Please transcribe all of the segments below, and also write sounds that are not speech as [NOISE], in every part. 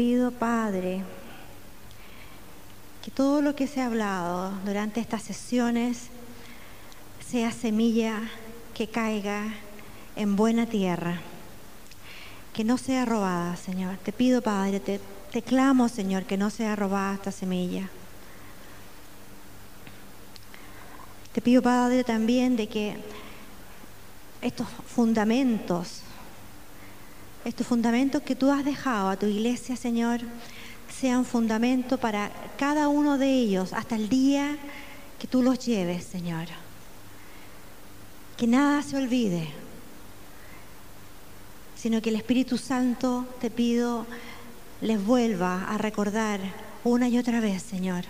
pido, Padre, que todo lo que se ha hablado durante estas sesiones sea semilla que caiga en buena tierra, que no sea robada, Señor. Te pido, Padre, te, te clamo, Señor, que no sea robada esta semilla. Te pido, Padre, también de que estos fundamentos, estos fundamentos que tú has dejado a tu iglesia, Señor, sean fundamento para cada uno de ellos hasta el día que tú los lleves, Señor. Que nada se olvide, sino que el Espíritu Santo, te pido, les vuelva a recordar una y otra vez, Señor,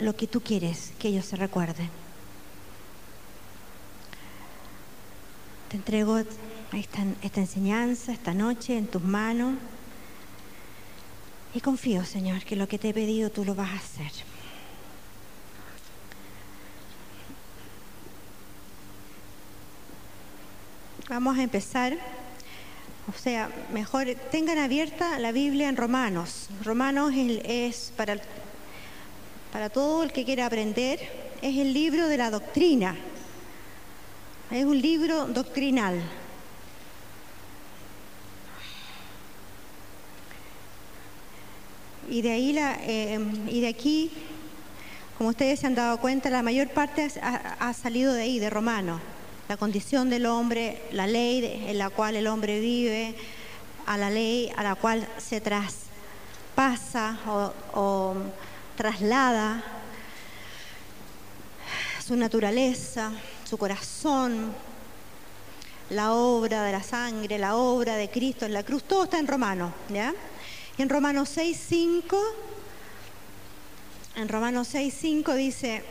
lo que tú quieres que ellos se recuerden. Te entrego esta, esta enseñanza esta noche en tus manos y confío, Señor, que lo que te he pedido tú lo vas a hacer. Vamos a empezar. O sea, mejor tengan abierta la Biblia en Romanos. Romanos es, para, para todo el que quiera aprender, es el libro de la doctrina. Es un libro doctrinal. Y de ahí la, eh, y de aquí, como ustedes se han dado cuenta, la mayor parte ha, salido de ahí, de Romano. La condición del hombre, la ley en la cual el hombre vive, a la ley a la cual se traspasa o, o traslada su naturaleza, su corazón, la obra de la sangre, la obra de Cristo en la cruz, todo está en Romano, ¿ya? En Romanos 6.5, en Romanos 6.5 dice,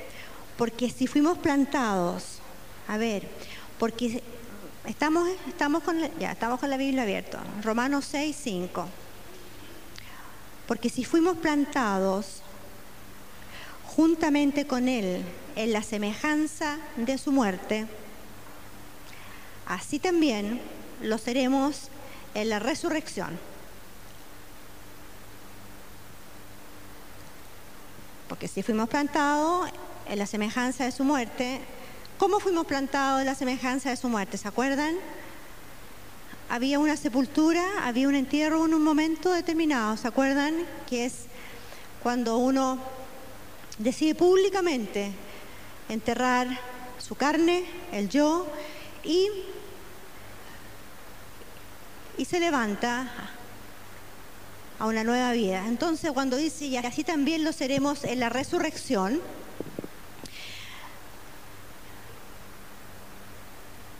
porque si fuimos plantados, a ver, porque estamos, estamos, con, ya, estamos con la Biblia abierta, Romanos 6.5, porque si fuimos plantados juntamente con Él en la semejanza de su muerte, así también lo seremos en la resurrección. Porque si fuimos plantados en la semejanza de su muerte, ¿cómo fuimos plantados en la semejanza de su muerte? ¿Se acuerdan? Había una sepultura, había un entierro en un momento determinado, ¿se acuerdan? Que es cuando uno decide públicamente enterrar su carne, el yo, y, y se levanta a una nueva vida. Entonces cuando dice, y así también lo seremos en la resurrección,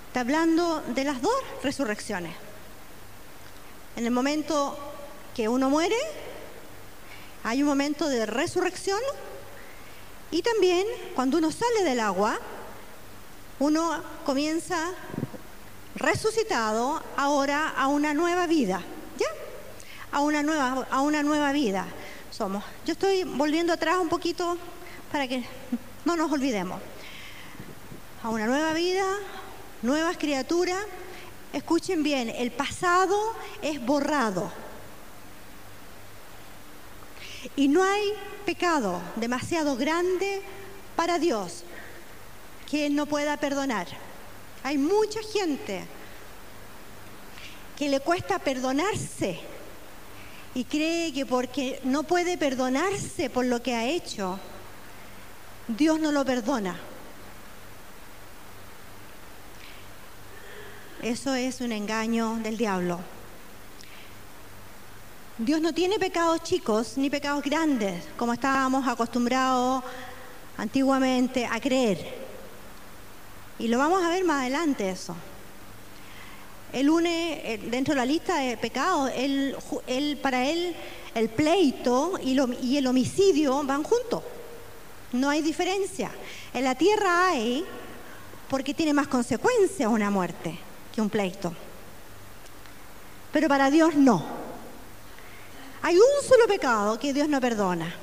está hablando de las dos resurrecciones. En el momento que uno muere, hay un momento de resurrección y también cuando uno sale del agua, uno comienza resucitado ahora a una nueva vida, ¿ya? A una nueva, a una nueva vida somos. Yo estoy volviendo atrás un poquito para que no nos olvidemos. A una nueva vida, nuevas criaturas. Escuchen bien, el pasado es borrado. Y no hay pecado demasiado grande para Dios que Él no pueda perdonar. Hay mucha gente que le cuesta perdonarse y cree que porque no puede perdonarse por lo que ha hecho, Dios no lo perdona. Eso es un engaño del diablo. Dios no tiene pecados chicos ni pecados grandes, como estábamos acostumbrados antiguamente a creer. Y lo vamos a ver más adelante eso. Él une eh, dentro de la lista de pecados, él, para él el pleito y, y el homicidio van juntos. No hay diferencia. En la tierra hay porque tiene más consecuencias una muerte que un pleito. Pero para Dios no. Hay un solo pecado que Dios no perdona.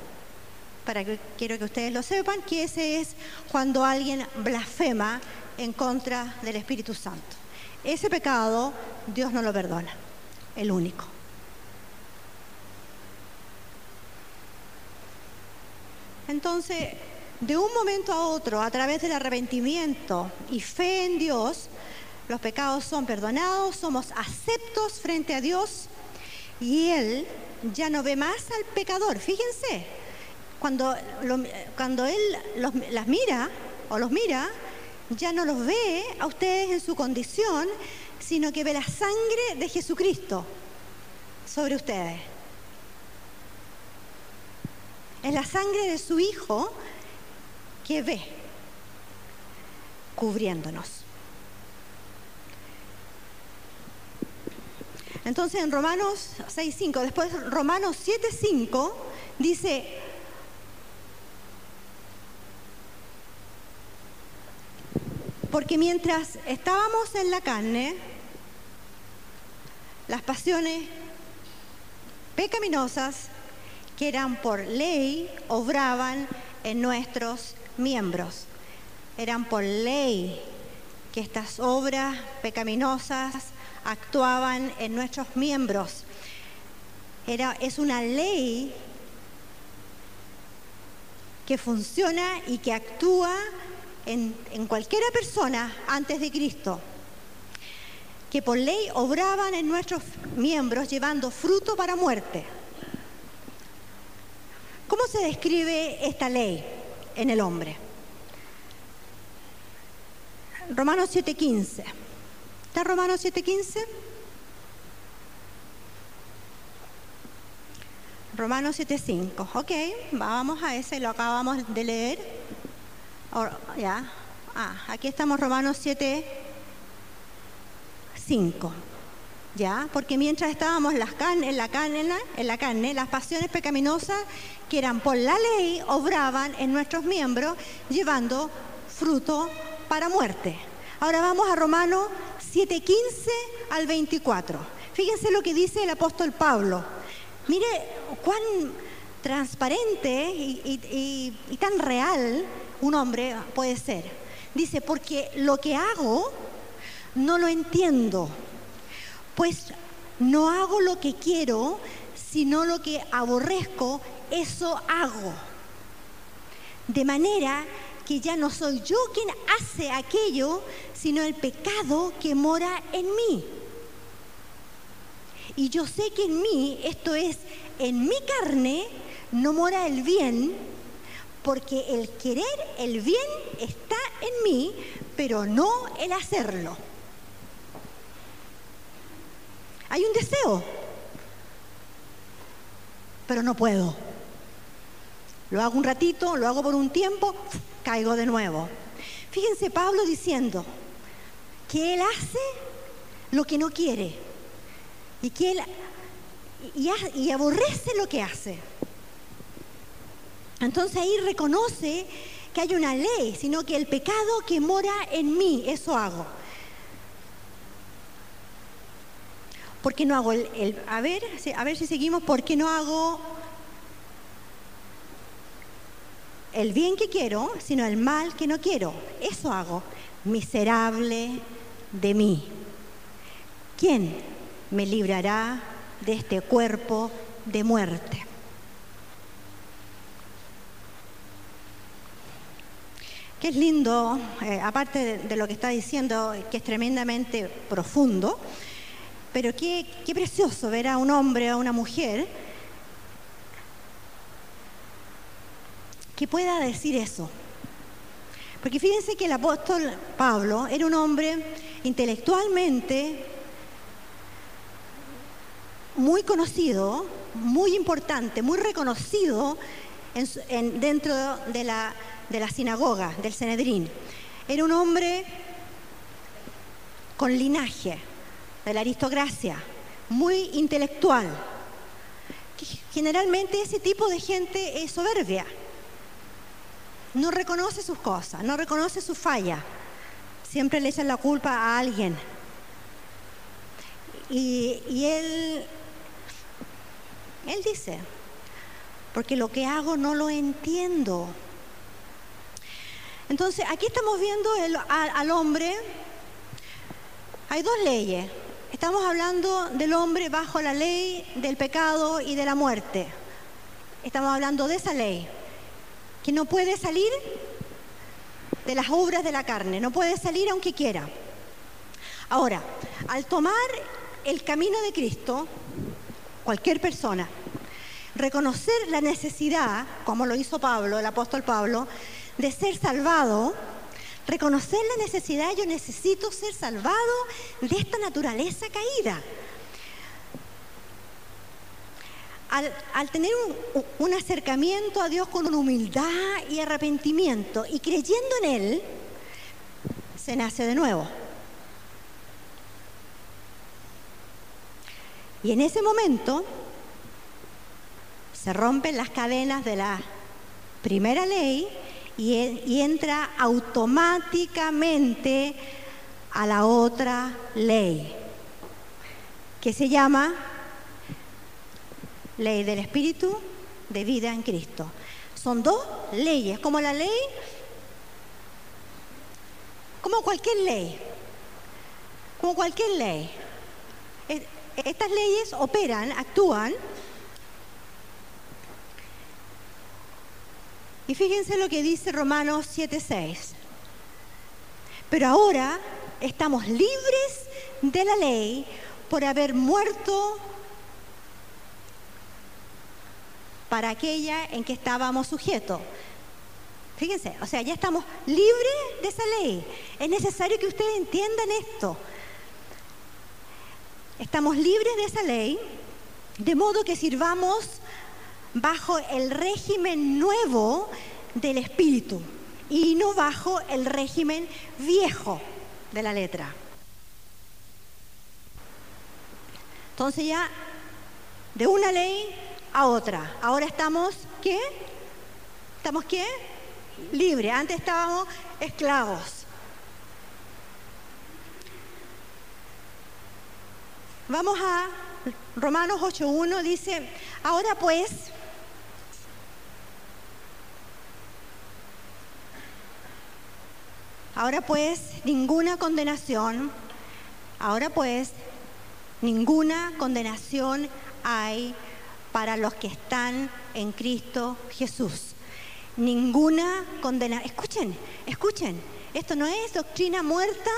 Para que quiero que ustedes lo sepan, que ese es cuando alguien blasfema en contra del Espíritu Santo. Ese pecado Dios no lo perdona, el único. Entonces, de un momento a otro, a través del arrepentimiento y fe en Dios, los pecados son perdonados, somos aceptos frente a Dios y Él ya no ve más al pecador. Fíjense, cuando, cuando Él las mira o los mira, ya no los ve a ustedes en su condición, sino que ve la sangre de Jesucristo sobre ustedes. Es la sangre de su Hijo que ve cubriéndonos. Entonces en Romanos 6.5, después Romanos 7.5 dice, porque mientras estábamos en la carne, las pasiones pecaminosas que eran por ley obraban en nuestros miembros. Eran por ley que estas obras pecaminosas actuaban en nuestros miembros. Era, es una ley que funciona y que actúa en, en cualquiera persona antes de Cristo, que por ley obraban en nuestros miembros llevando fruto para muerte. ¿Cómo se describe esta ley en el hombre? Romanos 7:15. ¿Está Romanos 7:15? Romanos 7:5. Ok, vamos a ese, lo acabamos de leer. Ya. Ah, aquí estamos Romanos 7:5. ¿Ya? Porque mientras estábamos en, la carne, en la carne, las pasiones pecaminosas que eran por la ley obraban en nuestros miembros, llevando fruto para muerte. Ahora vamos a Romanos 7:15 al 24. Fíjense lo que dice el apóstol Pablo. Mire cuán transparente y tan real un hombre puede ser. Dice, porque lo que hago no lo entiendo, pues no hago lo que quiero, sino lo que aborrezco, eso hago. De manera que ya no soy yo quien hace aquello, sino el pecado que mora en mí. Y yo sé que en mí, esto es, en mi carne, no mora el bien, porque el querer el bien está en mí, pero no el hacerlo. Hay un deseo, pero no puedo. Lo hago un ratito, lo hago por un tiempo, caigo de nuevo. Fíjense Pablo diciendo que él hace lo que no quiere y que él y, aborrece lo que hace. Entonces ahí reconoce que hay una ley, sino que el pecado que mora en mí, eso hago. ¿Por qué no hago el, a ver, a ver si seguimos, ¿por qué no hago el bien que quiero, sino el mal que no quiero. Eso hago. Miserable de mí. ¿Quién me librará de este cuerpo de muerte? Qué es lindo, eh, aparte de, lo que está diciendo, que es tremendamente profundo, pero qué, qué precioso ver a un hombre, a una mujer, que pueda decir eso. Porque fíjense que el apóstol Pablo era un hombre intelectualmente muy conocido, muy importante, muy reconocido dentro de la, de la sinagoga, del Senedrín. Era un hombre con linaje, de la aristocracia, muy intelectual. Generalmente ese tipo de gente es soberbia no reconoce sus cosas, no reconoce su falla. Siempre le echan la culpa a alguien. Y, él, él dice, porque lo que hago no lo entiendo. Entonces, aquí estamos viendo al hombre, hay dos leyes. Estamos hablando del hombre bajo la ley del pecado y de la muerte. Estamos hablando de esa ley que no puede salir de las obras de la carne, no puede salir aunque quiera. Ahora, al tomar el camino de Cristo, cualquier persona, reconocer la necesidad, como lo hizo Pablo, el apóstol Pablo, de ser salvado, reconocer la necesidad, yo necesito ser salvado de esta naturaleza caída. Al, tener un, acercamiento a Dios con humildad y arrepentimiento y creyendo en Él, se nace de nuevo. Y en ese momento se rompen las cadenas de la primera ley y, entra automáticamente a la otra ley, que se llama ley del Espíritu de vida en Cristo. Son dos leyes, como la ley, como cualquier ley, como cualquier ley. Estas leyes operan, actúan Y fíjense lo que dice Romanos 7:6. Pero ahora estamos libres de la ley por haber muerto para aquella en que estábamos sujetos. Fíjense, o sea, ya estamos libres de esa ley. Es necesario que ustedes entiendan esto. Estamos libres de esa ley, de modo que sirvamos bajo el régimen nuevo del espíritu y no bajo el régimen viejo de la letra. Entonces ya de una ley a otra. Ahora estamos, ¿qué? ¿Estamos qué? Libre. Antes estábamos esclavos. Vamos a Romanos 8.1, dice, ahora pues, Ahora pues, ninguna condenación, ahora pues, ninguna condenación hay para los que están en Cristo Jesús. Ninguna condenación. Escuchen, escuchen. Esto no es doctrina muerta,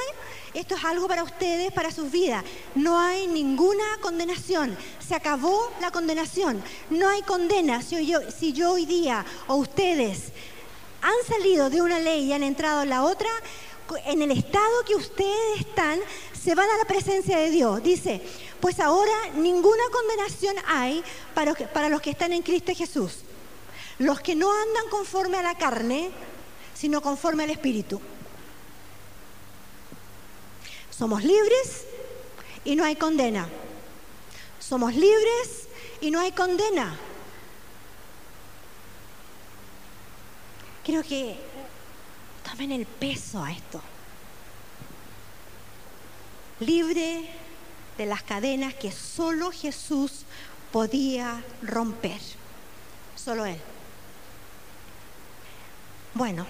esto es algo para ustedes, para sus vidas. No hay ninguna condenación. Se acabó la condenación. No hay condena. Si yo, si yo hoy día o ustedes han salido de una ley y han entrado en la otra, en el estado que ustedes están, se van a la presencia de Dios. Dice, pues ahora ninguna condenación hay para, para los que están en Cristo Jesús. Los que no andan conforme a la carne, sino conforme al Espíritu. Somos libres y no hay condena. Somos libres y no hay condena. Quiero que tomen el peso a esto. Libre de las cadenas que solo Jesús podía romper. Solo Él. Bueno,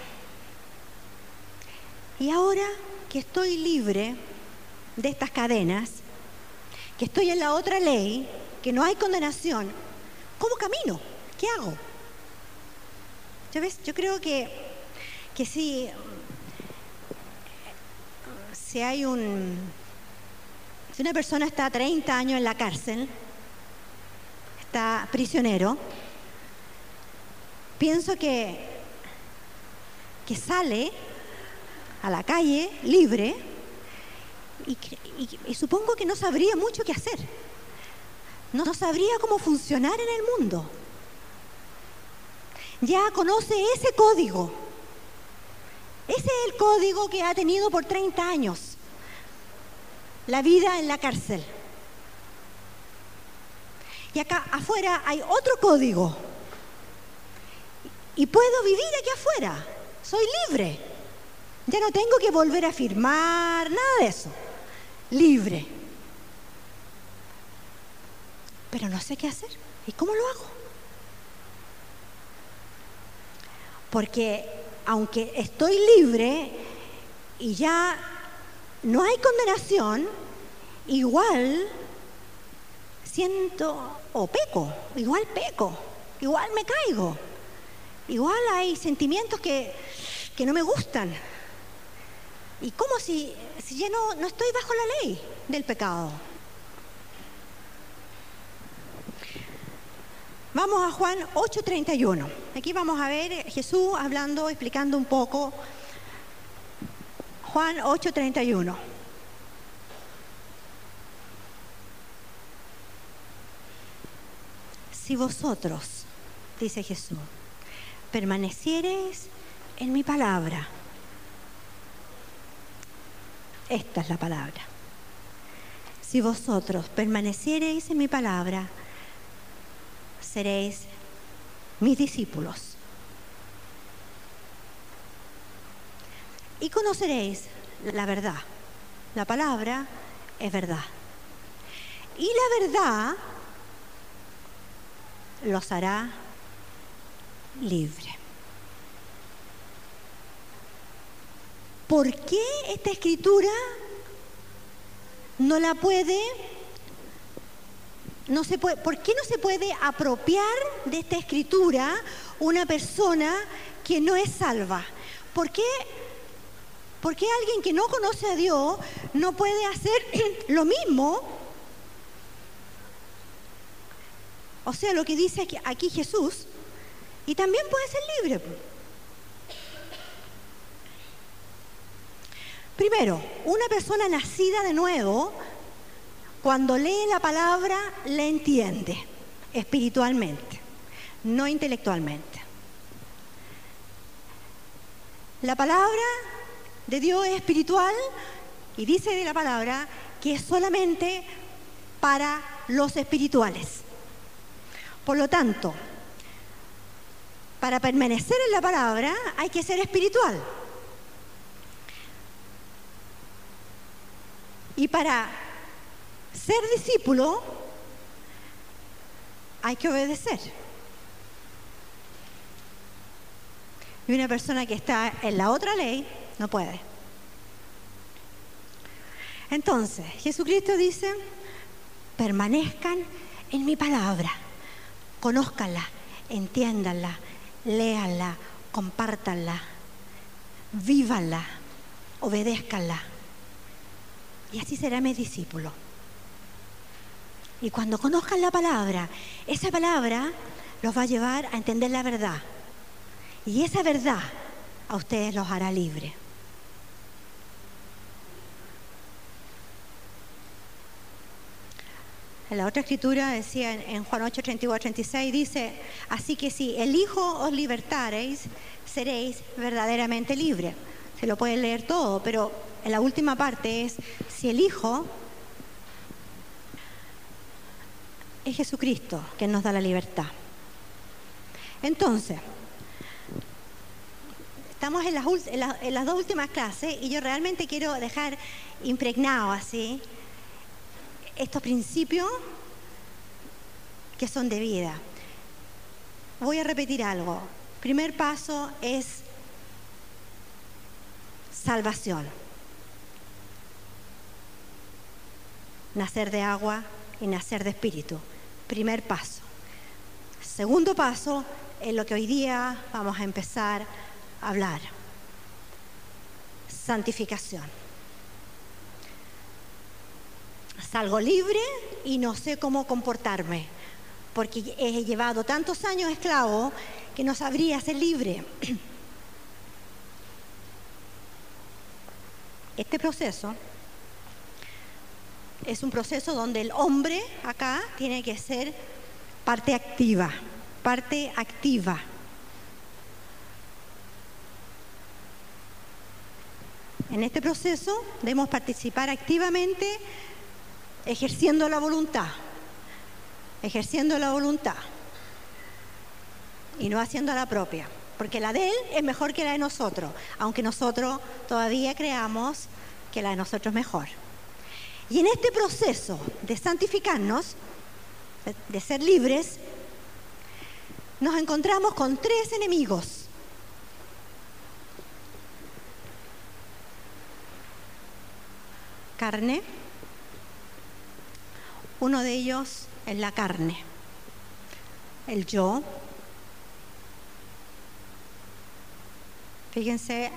y ahora que estoy libre de estas cadenas, que estoy en la otra ley, que no hay condenación, ¿cómo camino? ¿Qué hago? Yo creo que, que si, si hay un... Si una persona está 30 años en la cárcel, está prisionero, pienso que, que sale a la calle libre y, supongo que no sabría mucho qué hacer. No sabría cómo funcionar en el mundo ya conoce ese código. Ese es el código que ha tenido por 30 años. La vida en la cárcel. Y acá afuera hay otro código. Y puedo vivir aquí afuera. Soy libre. Ya no tengo que volver a firmar, nada de eso. Libre. Pero no sé qué hacer. ¿Y cómo lo hago? Porque aunque estoy libre y ya no hay condenación, igual siento o peco, igual peco, igual me caigo. igual hay sentimientos que, que no me gustan. ¿Y cómo si, si ya no, no estoy bajo la ley del pecado? Vamos a Juan 8:31. Aquí vamos a ver Jesús hablando, explicando un poco. Juan 8:31. Si vosotros, dice Jesús, permaneciereis en mi palabra, esta es la palabra. Si vosotros permaneciereis en mi palabra, seréis mis discípulos. Y conoceréis la verdad. La palabra es verdad. Y la verdad los hará libre. ¿Por qué esta escritura no la puede no se puede, ¿por qué no se puede apropiar de esta escritura una persona que no es salva? ¿Por qué, por qué alguien que no conoce a Dios no puede hacer [CLEARS THROAT] lo mismo? O sea, lo que dice aquí, aquí Jesús, y también puede ser libre. Primero, una persona nacida de nuevo cuando lee la palabra, la entiende espiritualmente, no intelectualmente. La palabra de Dios es espiritual y dice de la palabra que es solamente para los espirituales. Por lo tanto, para permanecer en la palabra hay que ser espiritual. Y para ser discípulo hay que obedecer. Y una persona que está en la otra ley no puede. Entonces, Jesucristo dice, permanezcan en mi palabra, conózcanla, entiéndanla, léanla, compártanla, vívanla, obedézcanla. Y así será mi discípulo. Y cuando conozcan la palabra, esa palabra los va a llevar a entender la verdad. Y esa verdad a ustedes los hará libre. En la otra escritura decía en Juan 8, 34, 36, dice, así que si el Hijo os libertareis, seréis verdaderamente libres. Se lo pueden leer todo, pero en la última parte es, si el Hijo es Jesucristo quien nos da la libertad. Entonces, estamos en las, dos últimas clases y yo realmente quiero dejar impregnado así estos principios que son de vida. Voy a repetir algo. Primer paso es salvación. Nacer de agua y nacer de espíritu. Primer paso. Segundo paso es lo que hoy día vamos a empezar a hablar. Santificación. Salgo libre y no sé cómo comportarme, porque he llevado tantos años esclavo que no sabría ser libre. [CLEARS THROAT] Este proceso es un proceso donde el hombre acá tiene que ser parte activa, parte activa. En este proceso debemos participar activamente ejerciendo la voluntad, ejerciendo la voluntad y no haciendo la propia, porque la de él es mejor que la de nosotros, aunque nosotros todavía creamos que la de nosotros es mejor. Y en este proceso de santificarnos, de ser libres, nos encontramos con tres enemigos. Carne, uno de ellos es la carne, el yo, Fíjense,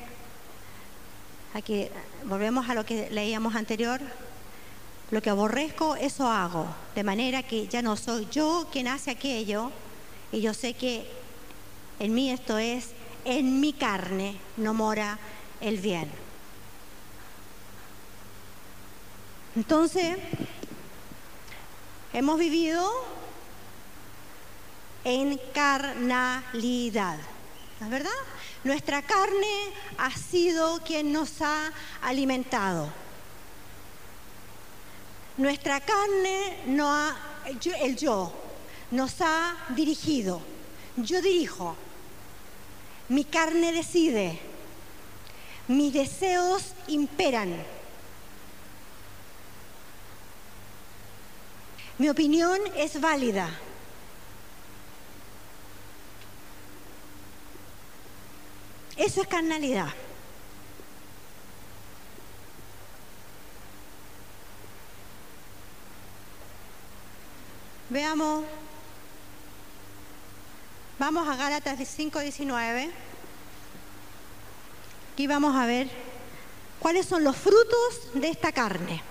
aquí volvemos a lo que leíamos anterior. Lo que aborrezco, eso hago. De manera que ya no soy yo quien hace aquello. Y yo sé que en mí esto es, en mi carne no mora el bien. Entonces, hemos vivido en carnalidad. ¿No es verdad? Nuestra carne ha sido quien nos ha alimentado. Nuestra carne no ha, el yo nos ha dirigido. Yo dirijo. Mi carne decide. Mis deseos imperan. Mi opinión es válida. Eso es carnalidad. Veamos, vamos a Gálatas 5:19. Aquí vamos a ver cuáles son los frutos de esta carne.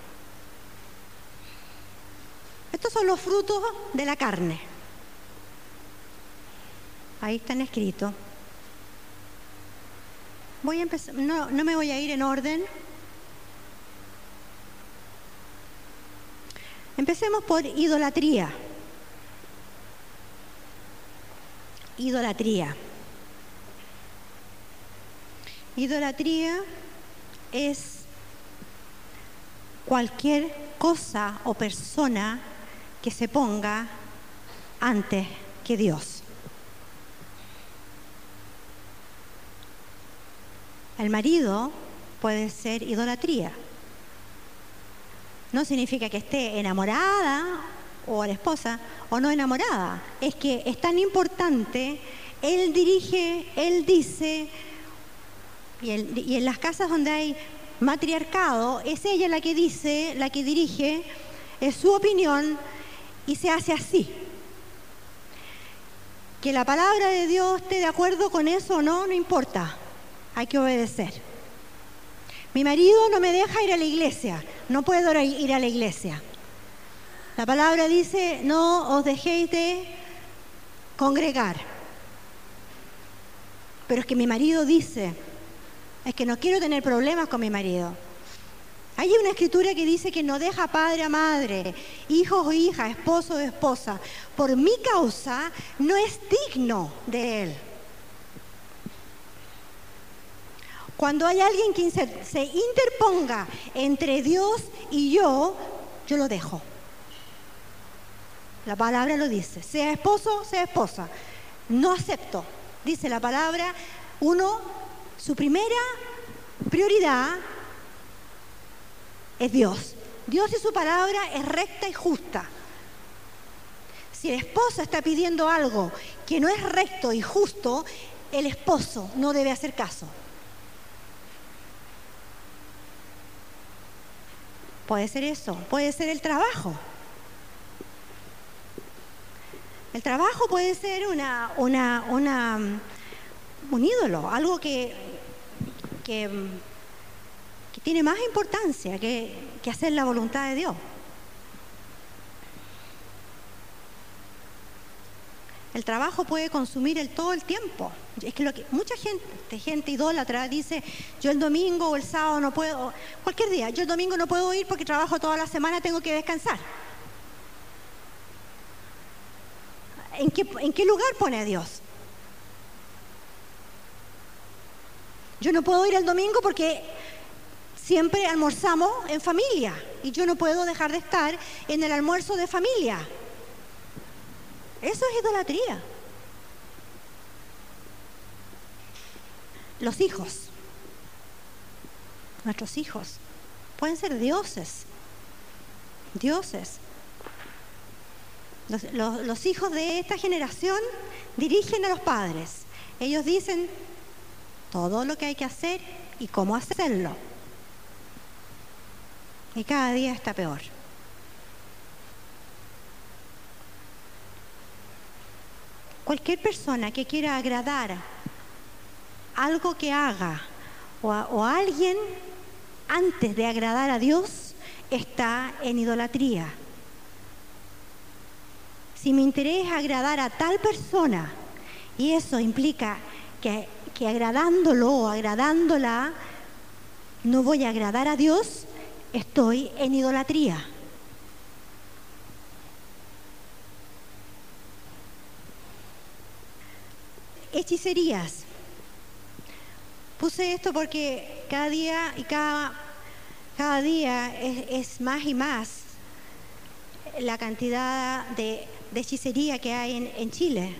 Estos son los frutos de la carne. Ahí están escritos. Voy a empezar, no, no me voy a ir en orden. Empecemos por idolatría. Idolatría. Idolatría es cualquier cosa o persona que se ponga antes que Dios. El marido puede ser idolatría. No significa que esté enamorada o a la esposa o no enamorada. Es que es tan importante, él dirige, él dice, y, en las casas donde hay matriarcado, es ella la que dice, la que dirige, es su opinión y se hace así. Que la palabra de Dios esté de acuerdo con eso o no, no importa hay que obedecer. Mi marido no me deja ir a la iglesia, no puedo ir a la iglesia. La palabra dice, no os dejéis de congregar. Pero es que mi marido dice, es que no quiero tener problemas con mi marido. Hay una escritura que dice que no deja padre a madre, hijos o hijas, esposo o esposa. Por mi causa no es digno de él. Cuando hay alguien que se, interponga entre Dios y yo, yo lo dejo. La palabra lo dice, sea esposo, sea esposa. No acepto, dice la palabra, uno, su primera prioridad es Dios. Dios y su palabra es recta y justa. Si la esposa está pidiendo algo que no es recto y justo, el esposo no debe hacer caso. Puede ser eso, puede ser el trabajo. El trabajo puede ser una, una, una, un ídolo, algo que, que, tiene más importancia que, que hacer la voluntad de Dios. El trabajo puede consumir el todo el tiempo. Es que, lo que mucha gente, gente idólatra dice, yo el domingo o el sábado no puedo, cualquier día, yo el domingo no puedo ir porque trabajo toda la semana, tengo que descansar. ¿En qué, en qué lugar pone a Dios? Yo no puedo ir el domingo porque siempre almorzamos en familia y yo no puedo dejar de estar en el almuerzo de familia. Eso es idolatría. Los hijos, nuestros hijos, pueden ser dioses, dioses. Los, hijos de esta generación dirigen a los padres. Ellos dicen todo lo que hay que hacer y cómo hacerlo. Y cada día está peor. Cualquier persona que quiera agradar algo que haga o, o alguien antes de agradar a Dios está en idolatría. Si mi interés es agradar a tal persona y eso implica que, que agradándolo o agradándola no voy a agradar a Dios, estoy en idolatría. Hechicerías. Puse esto porque cada día y cada, cada día es, es más y más la cantidad de, de hechicería que hay en, Chile.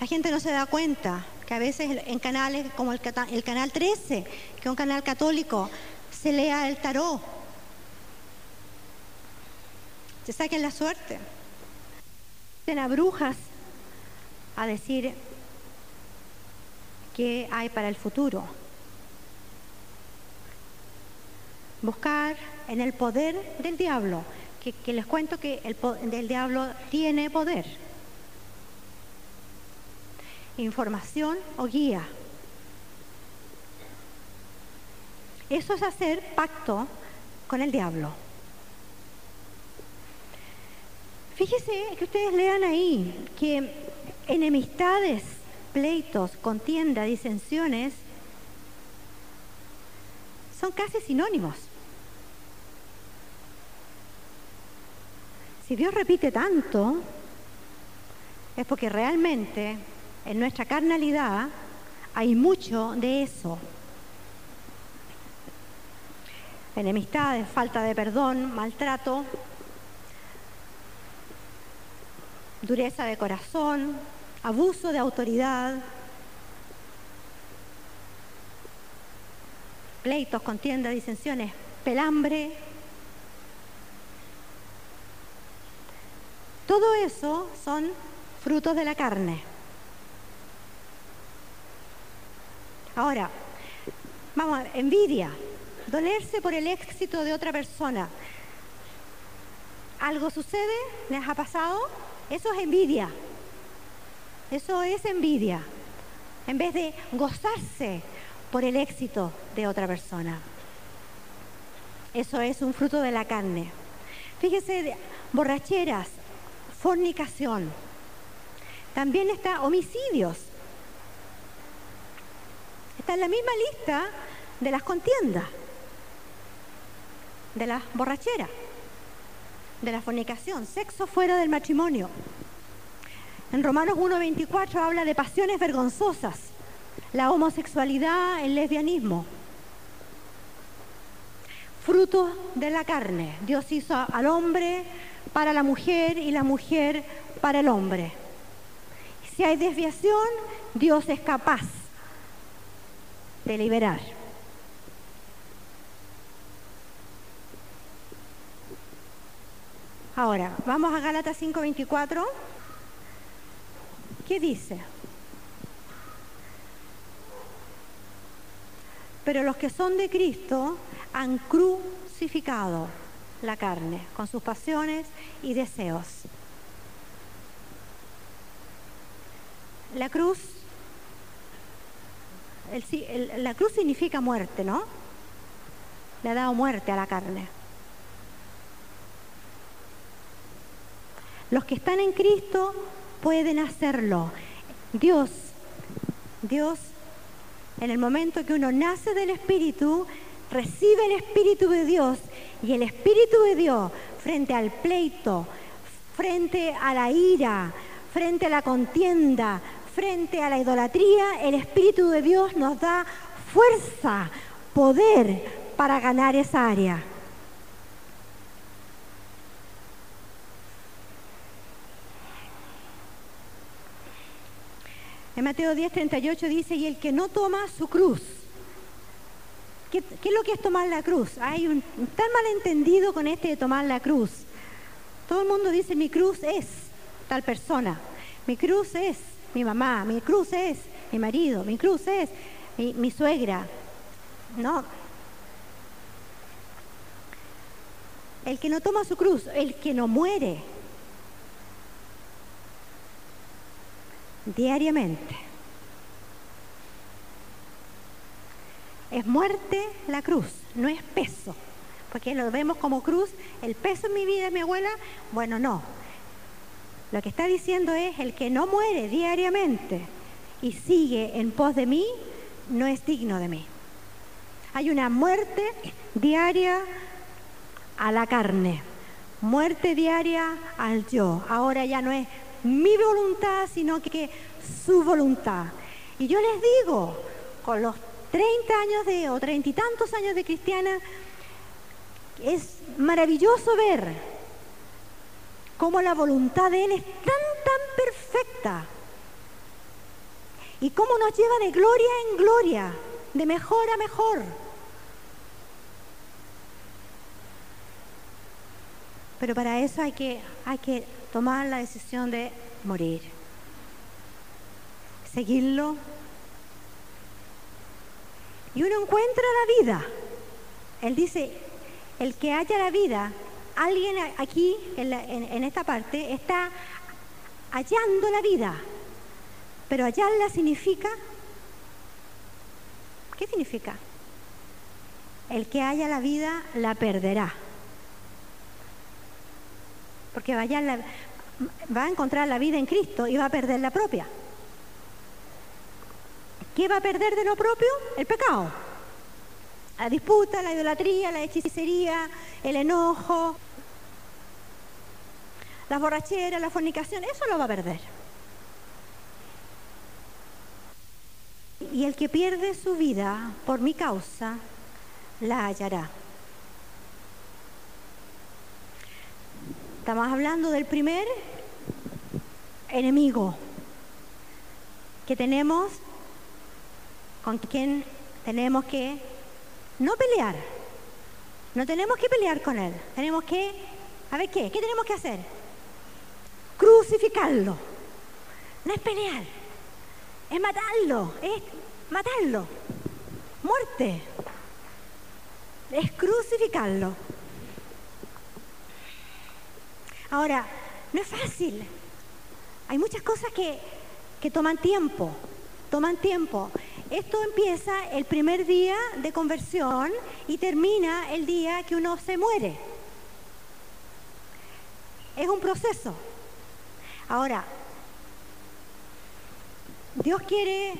La gente no se da cuenta que a veces en canales como el canal 13, que es un canal católico, se lea el tarot. Se saquen la suerte. Tienen a brujas a decir qué hay para el futuro. Buscar en el poder del diablo, que, les cuento que el del diablo tiene poder. Información o guía. Eso es hacer pacto con el diablo. Fíjese que ustedes lean ahí que enemistades, pleitos, contienda, disensiones son casi sinónimos. Si Dios repite tanto, es porque realmente en nuestra carnalidad hay mucho de eso. Enemistades, falta de perdón, maltrato, dureza de corazón, abuso de autoridad, pleitos, contiendas, disensiones, pelambre. Todo eso son frutos de la carne. Ahora, vamos, a ver, envidia, dolerse por el éxito de otra persona. ¿Algo sucede? ¿Les ha pasado? Eso es envidia. Eso es envidia. En vez de gozarse por el éxito de otra persona. Eso es un fruto de la carne. Fíjese, borracheras, fornicación. También está homicidios. Está en la misma lista de las contiendas, de las borracheras, de la fornicación, sexo fuera del matrimonio. En Romanos 1.24 habla de pasiones vergonzosas, la homosexualidad, el lesbianismo. Fruto de la carne. Dios hizo al hombre para la mujer y la mujer para el hombre. Si hay desviación, Dios es capaz de liberar. Ahora, vamos a Gálatas 5:24. ¿Qué dice? Pero los que son de Cristo han crucificado la carne con sus pasiones y deseos. La cruz, la cruz significa muerte, ¿no? Le ha dado muerte a la carne. Los que están en Cristo pueden hacerlo. Dios, Dios, en el momento que uno nace del Espíritu, recibe el Espíritu de Dios y el Espíritu de Dios frente al pleito, frente a la ira, frente a la contienda, frente a la idolatría, el Espíritu de Dios nos da fuerza, poder para ganar esa área. En Mateo 10, 38 dice, y el que no toma su cruz. ¿Qué, es lo que es tomar la cruz? Hay un tan malentendido con este de tomar la cruz. Todo el mundo dice, mi cruz es tal persona. Mi cruz es mi mamá, mi cruz es mi marido, mi cruz es mi, mi suegra. No. El que no toma su cruz, el que no muere diariamente. Es muerte la cruz, no es peso. Porque lo vemos como cruz, el peso en mi vida, mi abuela, bueno, no. Lo que está diciendo es, el que no muere diariamente y sigue en pos de mí, no es digno de mí. Hay una muerte diaria a la carne, muerte diaria al yo. Ahora ya no es mi voluntad, sino que su voluntad. Y yo les digo, con los 30 años de, o treinta y tantos años de cristiana, es maravilloso ver cómo la voluntad de Él es tan, tan perfecta. Y cómo nos lleva de gloria en gloria, de mejor a mejor. Pero para eso hay que, hay que tomar la decisión de morir. Seguirlo. Y uno encuentra la vida. Él dice, el que haya la vida, alguien aquí en, esta parte está hallando la vida. Pero hallarla significa, ¿qué significa? El que haya la vida la perderá porque va a encontrar la vida en Cristo y va a perder la propia. ¿Qué va a perder de lo propio? El pecado. La disputa, la idolatría, la hechicería, el enojo, las borracheras, la fornicación, eso lo va a perder. Y el que pierde su vida por mi causa, la hallará. Estamos hablando del primer enemigo que tenemos, con quien tenemos que no pelear. No tenemos que pelear con él. Tenemos que, a ver qué, ¿qué tenemos que hacer? Crucificarlo. No es pelear, es matarlo, es matarlo. Muerte. Es crucificarlo. Ahora, no es fácil. Hay muchas cosas que, toman tiempo, toman tiempo. Esto empieza el primer día de conversión y termina el día que uno se muere. Es un proceso. Ahora, Dios quiere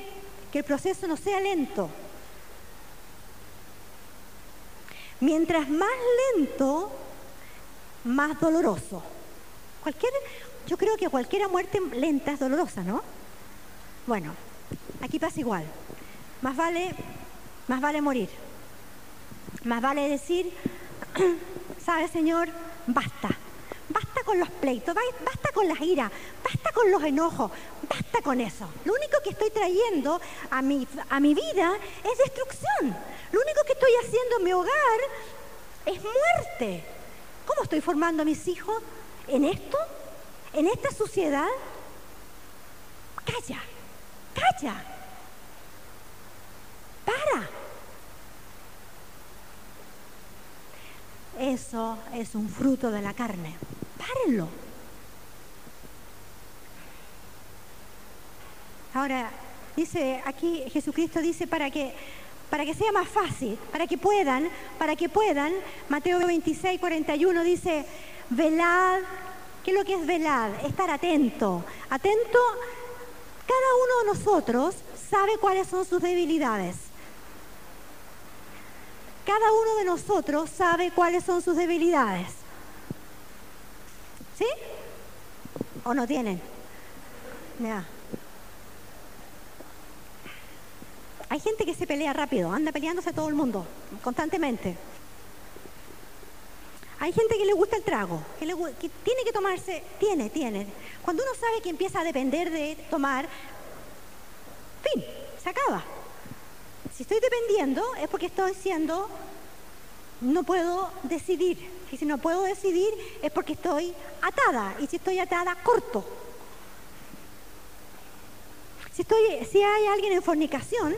que el proceso no sea lento. Mientras más lento, más doloroso. Cualquier, yo creo que cualquier muerte lenta es dolorosa, ¿no? Bueno, aquí pasa igual. Más vale, más vale morir. Más vale decir, [CLEARS THROAT] ¿sabe, Señor? Basta. Basta con los pleitos, basta con las iras, basta con los enojos, basta con eso. Lo único que estoy trayendo a mi, a mi vida es destrucción. Lo único que estoy haciendo en mi hogar es muerte. ¿Cómo estoy formando a mis hijos? en esto, en esta sociedad, calla, calla, para. Eso es un fruto de la carne. Párenlo. Ahora, dice aquí Jesucristo dice para que para que sea más fácil, para que puedan, para que puedan, Mateo 26, 41 dice, velad. ¿Qué es lo que es velar? Estar atento. Atento, cada uno de nosotros sabe cuáles son sus debilidades. Cada uno de nosotros sabe cuáles son sus debilidades. ¿Sí? ¿O no tienen? Mira. Hay gente que se pelea rápido, anda peleándose todo el mundo, constantemente. Hay gente que le gusta el trago, que, tiene que tomarse, tiene, tiene. Cuando uno sabe que empieza a depender de tomar, fin, se acaba. Si estoy dependiendo es porque estoy siendo, no puedo decidir. Y si no puedo decidir es porque estoy atada. Y si estoy atada, corto. Si, estoy, si hay alguien en fornicación,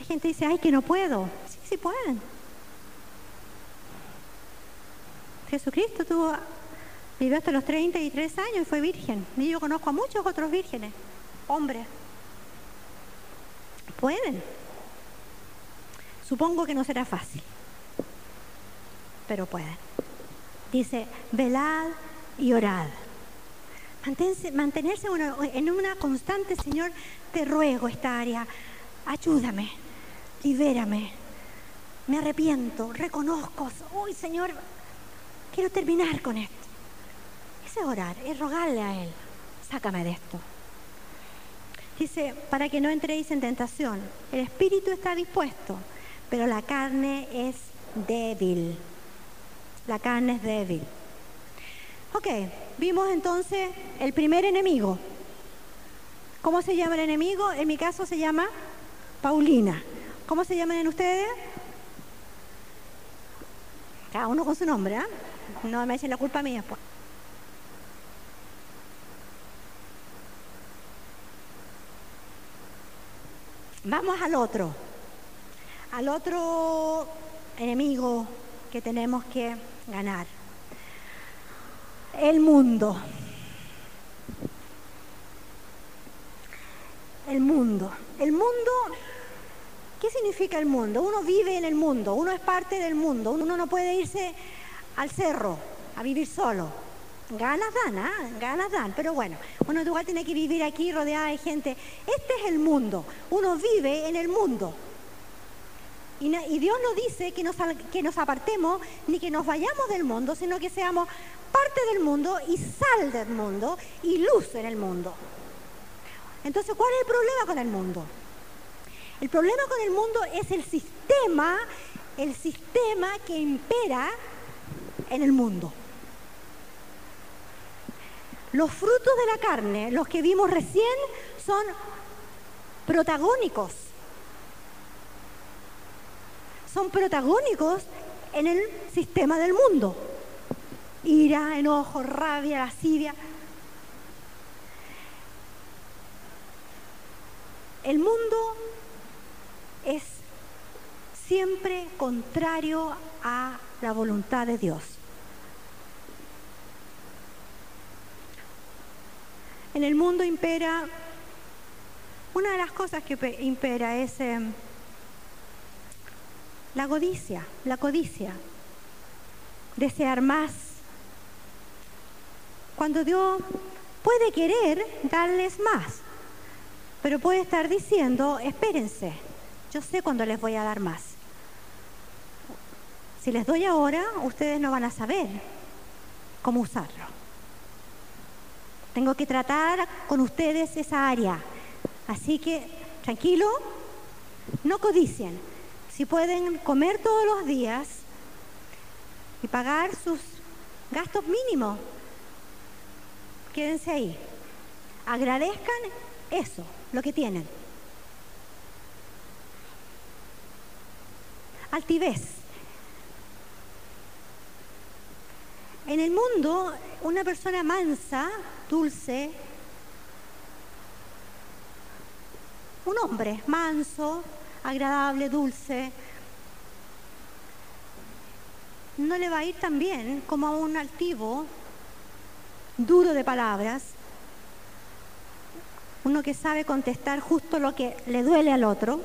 hay gente que dice, ay, que no puedo. Sí, sí pueden. Jesucristo tuvo, vivió hasta los 33 años y fue virgen. Y yo conozco a muchos otros vírgenes, hombres. Pueden. Supongo que no será fácil, pero pueden. Dice, velad y orad. mantenerse en una constante, Señor, te ruego esta área. Ayúdame, libérame. Me arrepiento, reconozco. Uy, Señor, quiero terminar con esto. Ese es orar, es rogarle a Él. Sácame de esto. Dice, para que no entréis en tentación. El espíritu está dispuesto, pero la carne es débil. La carne es débil. Ok, vimos entonces el primer enemigo. ¿Cómo se llama el enemigo? En mi caso se llama Paulina. ¿Cómo se llaman ustedes? Cada uno con su nombre, ¿ah? No me echen la culpa mía. Pues. Vamos al otro, al otro enemigo que tenemos que ganar. El mundo. El mundo. El mundo, ¿qué significa el mundo? Uno vive en el mundo, uno es parte del mundo, uno no puede irse al cerro a vivir solo. Ganas dan, ¿ah? ganas dan, pero bueno, uno igual tiene que vivir aquí rodeada de gente. Este es el mundo, uno vive en el mundo. Y, Dios no dice que nos, que nos apartemos ni que nos vayamos del mundo, sino que seamos parte del mundo y sal del mundo y luz en el mundo. Entonces, ¿cuál es el problema con el mundo? El problema con el mundo es el sistema, el sistema que impera en el mundo. Los frutos de la carne, los que vimos recién, son protagónicos. Son protagónicos en el sistema del mundo. Ira, enojo, rabia, lascivia. El mundo es siempre contrario a la voluntad de Dios. En el mundo impera, una de las cosas que impera es em, la codicia, la codicia, desear más. Cuando Dios puede querer darles más, pero puede estar diciendo, espérense, yo sé cuándo les voy a dar más. Si les doy ahora, ustedes no van a saber cómo usarlo. Tengo que tratar con ustedes esa área. Así que, tranquilo, no codicien. Si pueden comer todos los días y pagar sus gastos mínimos, quédense ahí. Agradezcan eso, lo que tienen. Altivez. En el mundo, una persona mansa, dulce, un hombre manso, agradable, dulce, no le va a ir tan bien como a un altivo, duro de palabras, uno que sabe contestar justo lo que le duele al otro.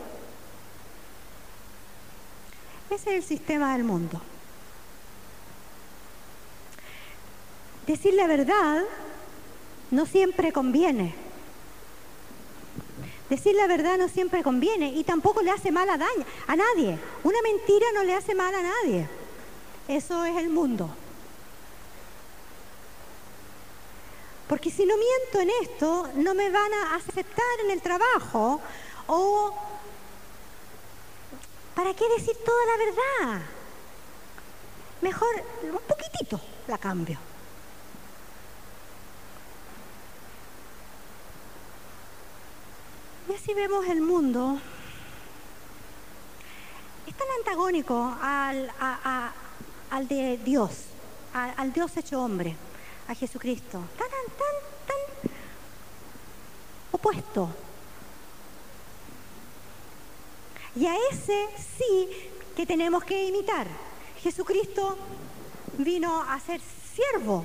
Ese es el sistema del mundo. Decir la verdad no siempre conviene. Decir la verdad no siempre conviene y tampoco le hace mal a, a nadie. Una mentira no le hace mal a nadie. Eso es el mundo. Porque si no miento en esto, no me van a aceptar en el trabajo o ¿para qué decir toda la verdad? Mejor un poquitito la cambio. Y así vemos el mundo. Es tan antagónico al, al de Dios, al, Dios hecho hombre, a Jesucristo. Tan, tan, tan opuesto. Y a ese sí que tenemos que imitar. Jesucristo vino a ser siervo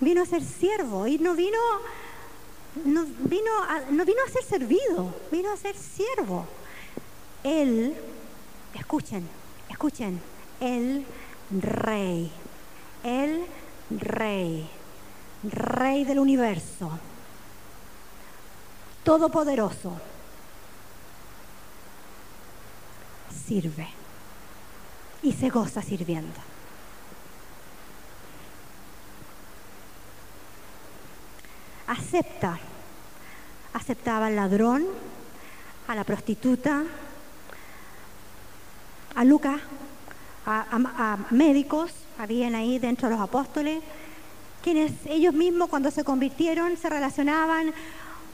vino a ser siervo y no vino no vino, a, no vino a ser servido, vino a ser siervo. Él, escuchen, escuchen, el rey, el rey, rey del universo, todopoderoso, sirve y se goza sirviendo. Acepta, aceptaba al ladrón, a la prostituta, a Lucas, a, médicos, habían ahí dentro de los apóstoles, quienes ellos mismos cuando se convirtieron se relacionaban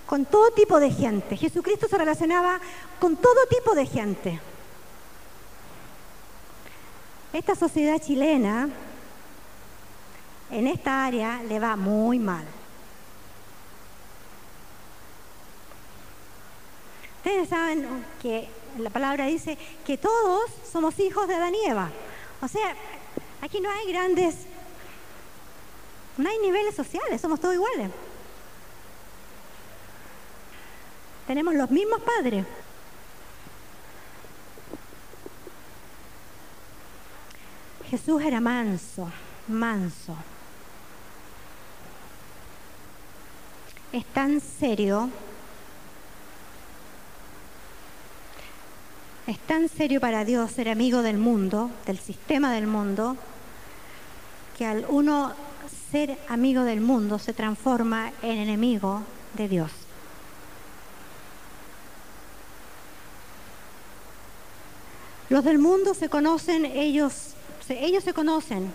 con todo tipo de gente. Jesucristo se relacionaba con todo tipo de gente. Esta sociedad chilena en esta área le va muy mal. Ustedes saben que la palabra dice que todos somos hijos de Adán y Eva. O sea, aquí no hay grandes, no hay niveles sociales, somos todos iguales. Tenemos los mismos padres. Jesús era manso, manso. Es tan serio Es tan serio para Dios ser amigo del mundo, del sistema del mundo, que al uno ser amigo del mundo se transforma en enemigo de Dios. Los del mundo se conocen, ellos, ellos se conocen,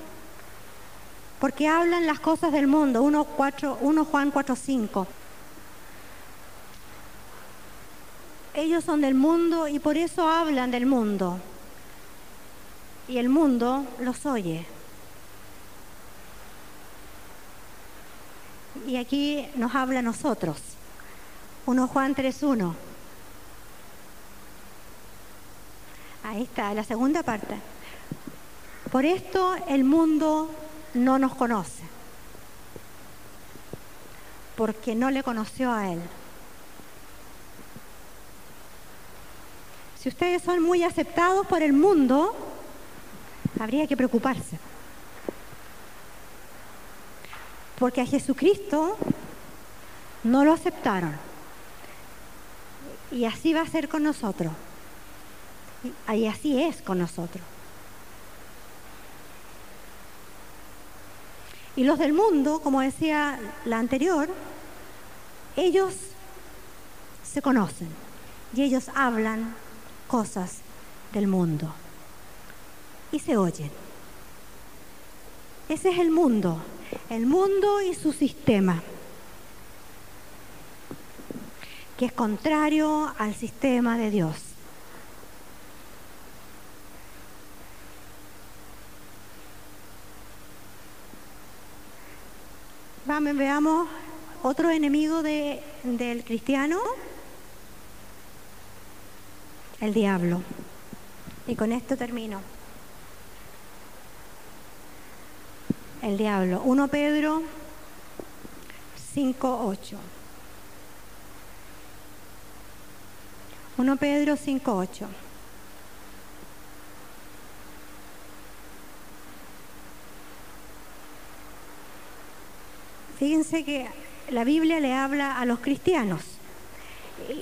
porque hablan las cosas del mundo. 1, 1 Juan 4, 5. Ellos son del mundo y por eso hablan del mundo. Y el mundo los oye. Y aquí nos habla a nosotros. 1 Juan 3.1. Ahí está, la segunda parte. Por esto el mundo no nos conoce, porque no le conoció a Él. Si ustedes son muy aceptados por el mundo, habría que preocuparse. Porque a Jesucristo no lo aceptaron. Y así va a ser con nosotros. Y así es con nosotros. Y los del mundo, como decía la anterior, ellos se conocen y ellos hablan cosas del mundo y se oyen. Ese es el mundo, el mundo y su sistema, que es contrario al sistema de Dios. Vamos, veamos otro enemigo del cristiano el diablo. Y con esto termino. El diablo. 1 Pedro 5.8. 1 Pedro 5.8. Fíjense que la Biblia le habla a los cristianos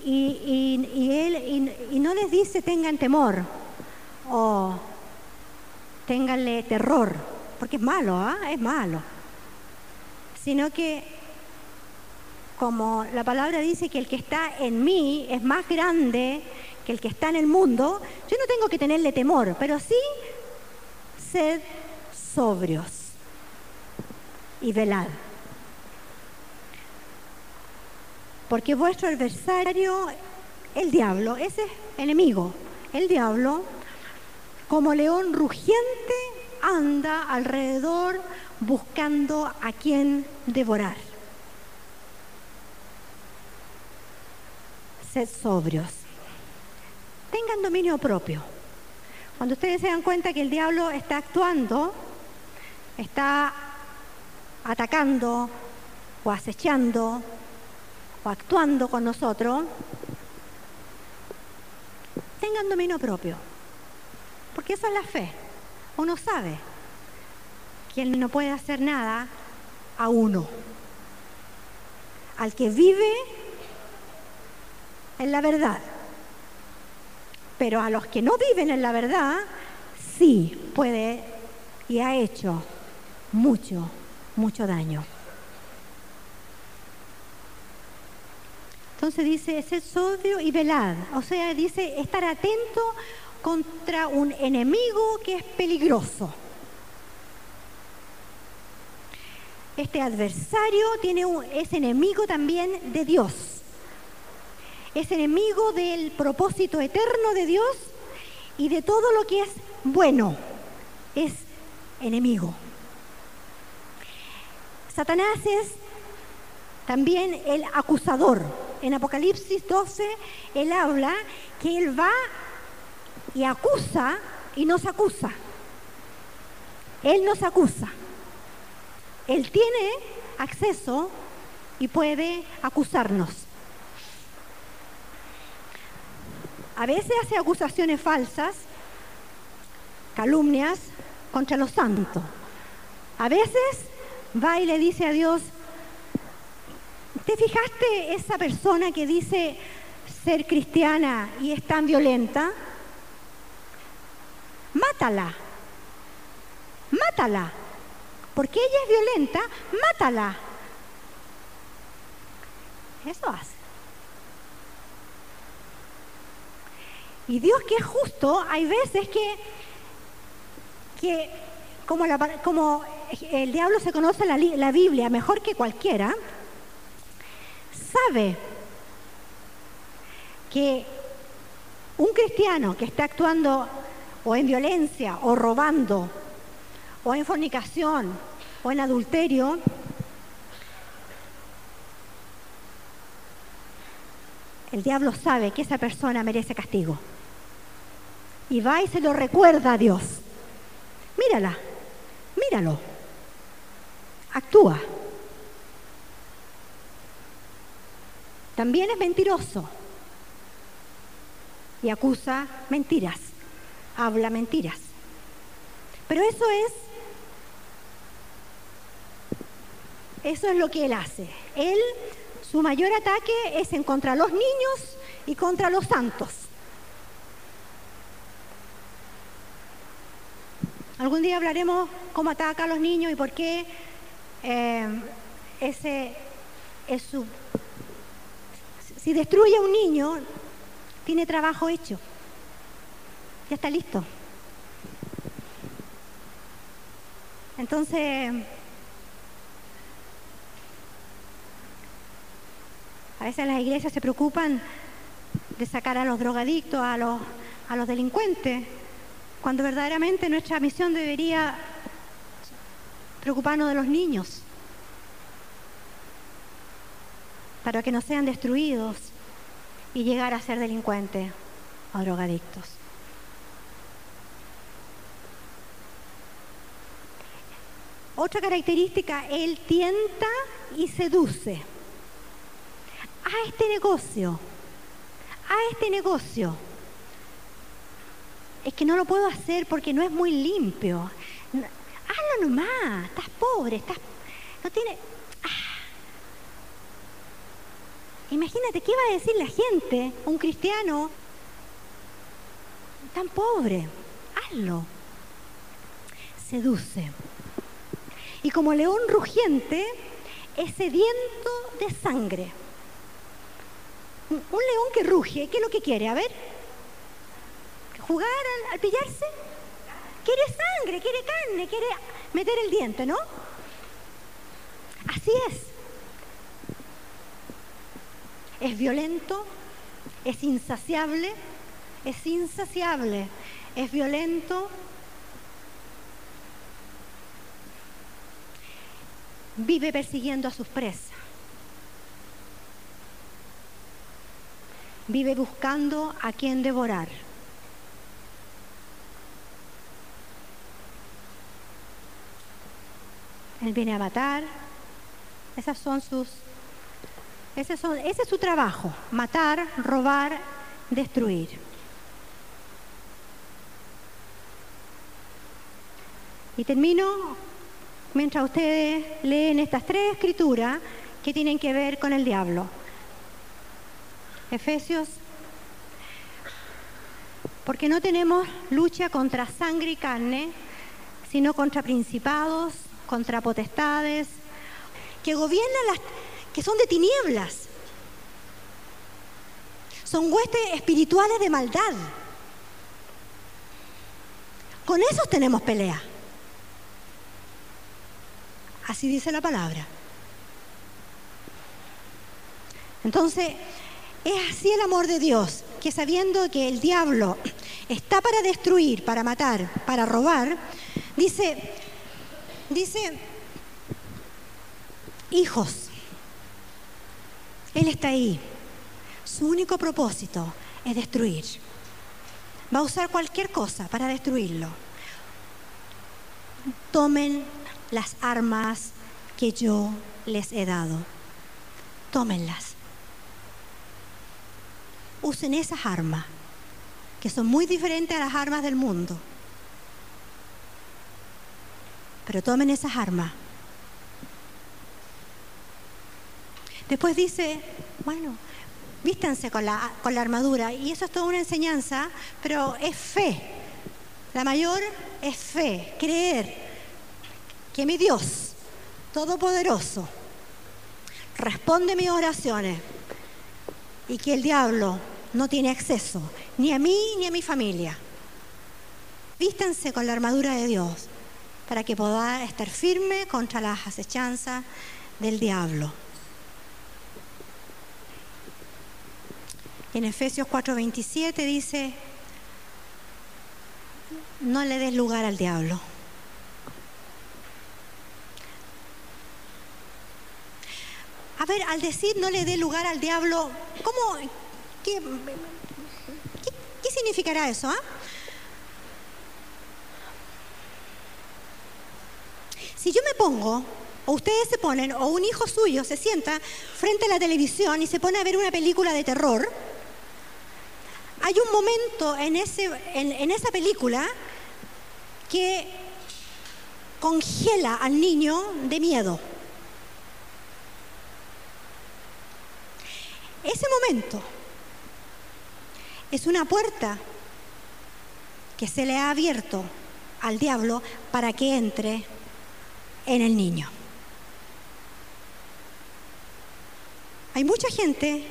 y, él y, no les dice tengan temor o ténganle terror, porque es malo, ¿ah? es malo, sino que como la palabra dice que el que está en mí es más grande que el que está en el mundo, yo no tengo que tenerle temor, pero sí sed sobrios y velad. Porque vuestro adversario, el diablo, ese enemigo, el diablo, como león rugiente, anda alrededor buscando a quien devorar. Sed sobrios. Tengan dominio propio. Cuando ustedes se dan cuenta que el diablo está actuando, está atacando o acechando o actuando con nosotros, tengan dominio propio. Porque eso es la fe. Uno sabe que él no puede hacer nada a uno. Al que vive en la verdad. Pero a los que no viven en la verdad, sí puede y ha hecho mucho, mucho daño. Entonces dice, ser sobrio y velad. O sea, dice estar atento contra un enemigo que es peligroso. Este adversario tiene un, es enemigo también de Dios. Es enemigo del propósito eterno de Dios y de todo lo que es bueno. Es enemigo. Satanás es también el acusador. En Apocalipsis 12, él habla que él va y acusa y nos acusa. Él nos acusa. Él tiene acceso y puede acusarnos. A veces hace acusaciones falsas, calumnias contra los santos. A veces va y le dice a Dios, ¿te fijaste esa persona que dice ser cristiana y es tan violenta? Mátala. Mátala. Porque ella es violenta, mátala. Eso hace. Y Dios que es justo, hay veces que, que como, el diablo se conoce la, la Biblia mejor que cualquiera, sabe que un cristiano que está actuando o en violencia o robando o en fornicación o en adulterio, el diablo sabe que esa persona merece castigo. Y va y se lo recuerda a Dios. Mírala, míralo. Actúa. También es mentiroso y acusa mentiras, habla mentiras. Pero eso es eso es lo que él hace. Él su mayor ataque es en contra los niños y contra los santos. Algún día hablaremos cómo ataca a los niños y por qué eh, ese es su... Si destruye a un niño, tiene trabajo hecho. Ya está listo. Entonces, a veces las iglesias se preocupan de sacar a los drogadictos, a los, a los delincuentes, cuando verdaderamente nuestra misión debería preocuparnos de los niños, para que no sean destruidos y llegar a ser delincuentes o drogadictos. Otra característica, él tienta y seduce a este negocio, a este negocio es que no lo puedo hacer porque no es muy limpio. Hazlo nomás, estás pobre, estás... No tiene... Ah. Imagínate, ¿qué va a decir la gente, un cristiano tan pobre? Hazlo. Seduce. Y como león rugiente, es sediento de sangre. Un león que ruge, ¿qué es lo que quiere? A ver, jugar al, pillarse? Quiere sangre, quiere carne, quiere meter el diente, ¿no? Así es. Es violento, es insaciable, es insaciable, es violento. Vive persiguiendo a sus presas. Vive buscando a quien devorar. Él viene a matar. Esas son sus, Ese, es su trabajo, matar, robar, destruir. Y termino mientras ustedes leen estas tres escrituras que tienen que ver con el diablo. Efesios, porque no tenemos lucha contra sangre y carne, sino contra principados, contra potestades, que gobiernan las, son de tinieblas. Son huestes espirituales de maldad. Con esos tenemos pelea. Así dice la palabra. Entonces, es así el amor de Dios, que sabiendo que el diablo está para destruir, para matar, para robar, dice, dice, hijos, Él está ahí. Su único propósito es destruir. Va a usar cualquier cosa para destruirlo. Tomen las armas que yo les he dado. Tómenlas. Usen esas armas, que son muy diferentes a las armas del mundo. Pero tomen esas armas. Después dice, bueno, vístanse con la, con la armadura. Y eso es toda una enseñanza, pero es fe. La mayor es fe, creer que mi Dios Todopoderoso responde mis oraciones y que el diablo no tiene acceso ni a mí ni a mi familia. Vístanse con la armadura de Dios para que pueda estar firme contra las acechanzas del diablo. En Efesios 4:27 dice, no le des lugar al diablo. A ver, al decir no le dé lugar al diablo, ¿cómo, qué, significará eso? Ah? Si yo me pongo, o ustedes se ponen, o un hijo suyo se sienta frente a la televisión y se pone a ver una película de terror, hay un momento en, ese, en esa película que congela al niño de miedo. Ese momento es una puerta que se le ha abierto al diablo para que entre en el niño. Hay mucha gente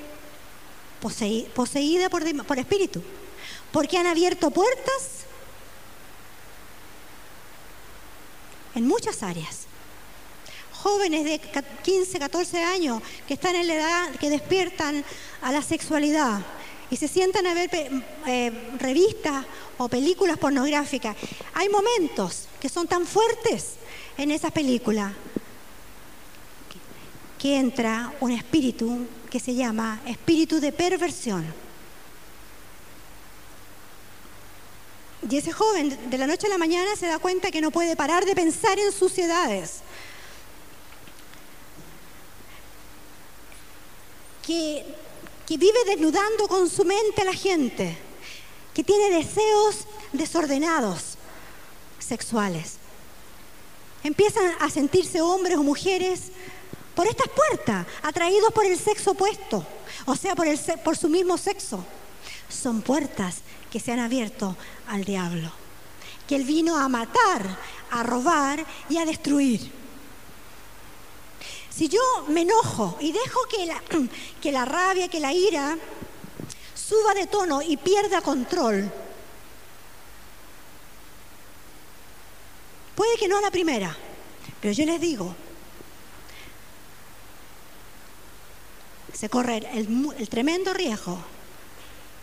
poseída por, por espíritu, porque han abierto puertas en muchas áreas jóvenes de 15, 14 años que están en la edad, que despiertan a la sexualidad y se sientan a ver eh, revistas o películas pornográficas. Hay momentos que son tan fuertes en esas películas que entra un espíritu que se llama espíritu de perversión. Y ese joven de la noche a la mañana se da cuenta que no puede parar de pensar en suciedades que, vive desnudando con su mente a la gente, que tiene deseos desordenados sexuales. Empiezan a sentirse hombres o mujeres por estas puertas, atraídos por el sexo opuesto, o sea, por, el, por su mismo sexo. Son puertas que se han abierto al diablo, que él vino a matar, a robar y a destruir. Si yo me enojo y dejo que la, [CLEARS THROAT] que la rabia, que la ira suba de tono y pierda control, puede que no a la primera, pero yo les digo, se corre el, tremendo riesgo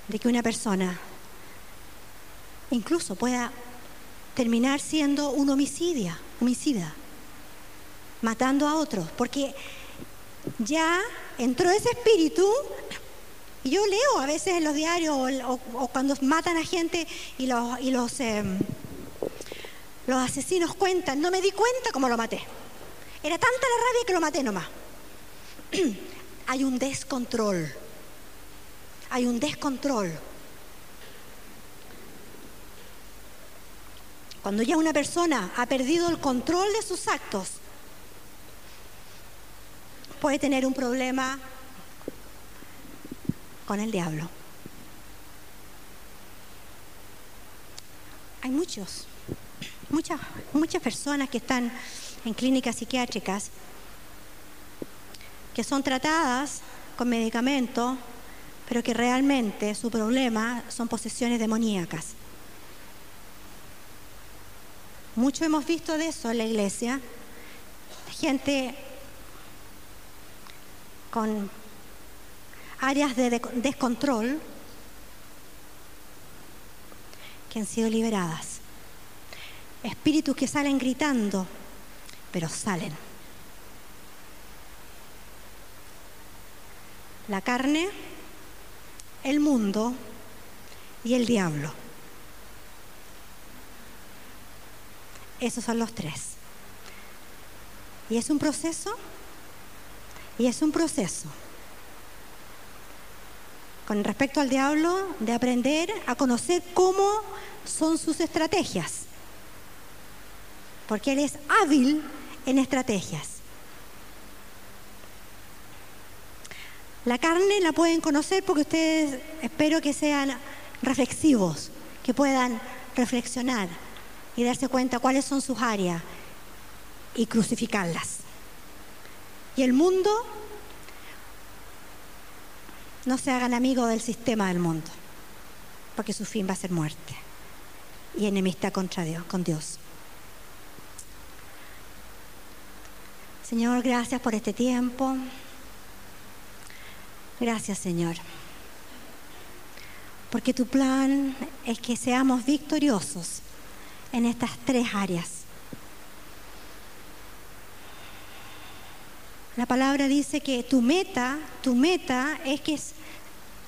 de que una persona incluso pueda terminar siendo un homicida matando a otros, porque ya entró ese espíritu. Y yo leo a veces en los diarios o, cuando matan a gente y los, em, los asesinos cuentan, no me di cuenta cómo lo maté. Era tanta la rabia que lo maté nomás. [CLEARS THROAT] hay un descontrol. Hay un descontrol. Cuando ya una persona ha perdido el control de sus actos, puede tener un problema con el diablo. Hay muchos, muchas, muchas personas que están en clínicas psiquiátricas que son tratadas con medicamentos, pero que realmente su problema son posesiones demoníacas. Mucho hemos visto de eso en la iglesia. Gente con áreas de descontrol que han sido liberadas. Espíritus que salen gritando, pero salen. La carne, el mundo y el diablo. Esos son los tres. Y es un proceso, y es un proceso con respecto al diablo de aprender a conocer cómo son sus estrategias. Porque él es hábil en estrategias. La carne la pueden conocer porque ustedes espero que sean reflexivos, que puedan reflexionar y darse cuenta cuáles son sus áreas y crucificarlas. Y el mundo no se hagan amigos del sistema del mundo, porque su fin va a ser muerte y enemistad contra Dios, con Dios. Señor, gracias por este tiempo. Gracias, Señor. Porque tu plan es que seamos victoriosos en estas tres áreas. La palabra dice que tu meta, tu meta es que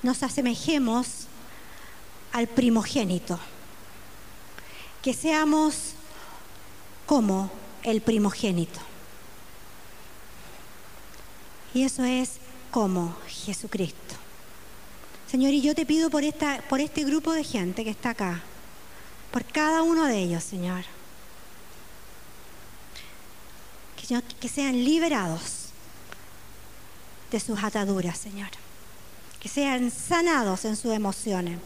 nos asemejemos al primogénito, que seamos como el primogénito. Y eso es como Jesucristo. Señor, y yo te pido por, esta, por este grupo de gente que está acá, por cada uno de ellos, Señor, que, que sean liberados de sus ataduras, Señor. Que sean sanados en sus emociones.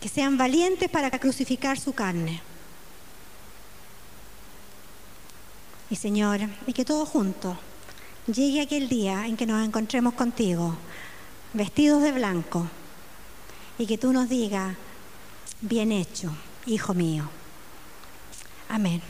Que sean valientes para crucificar su carne. Y Señor, y que todos juntos llegue aquel día en que nos encontremos contigo, vestidos de blanco, y que tú nos digas, bien hecho, hijo mío. Amén.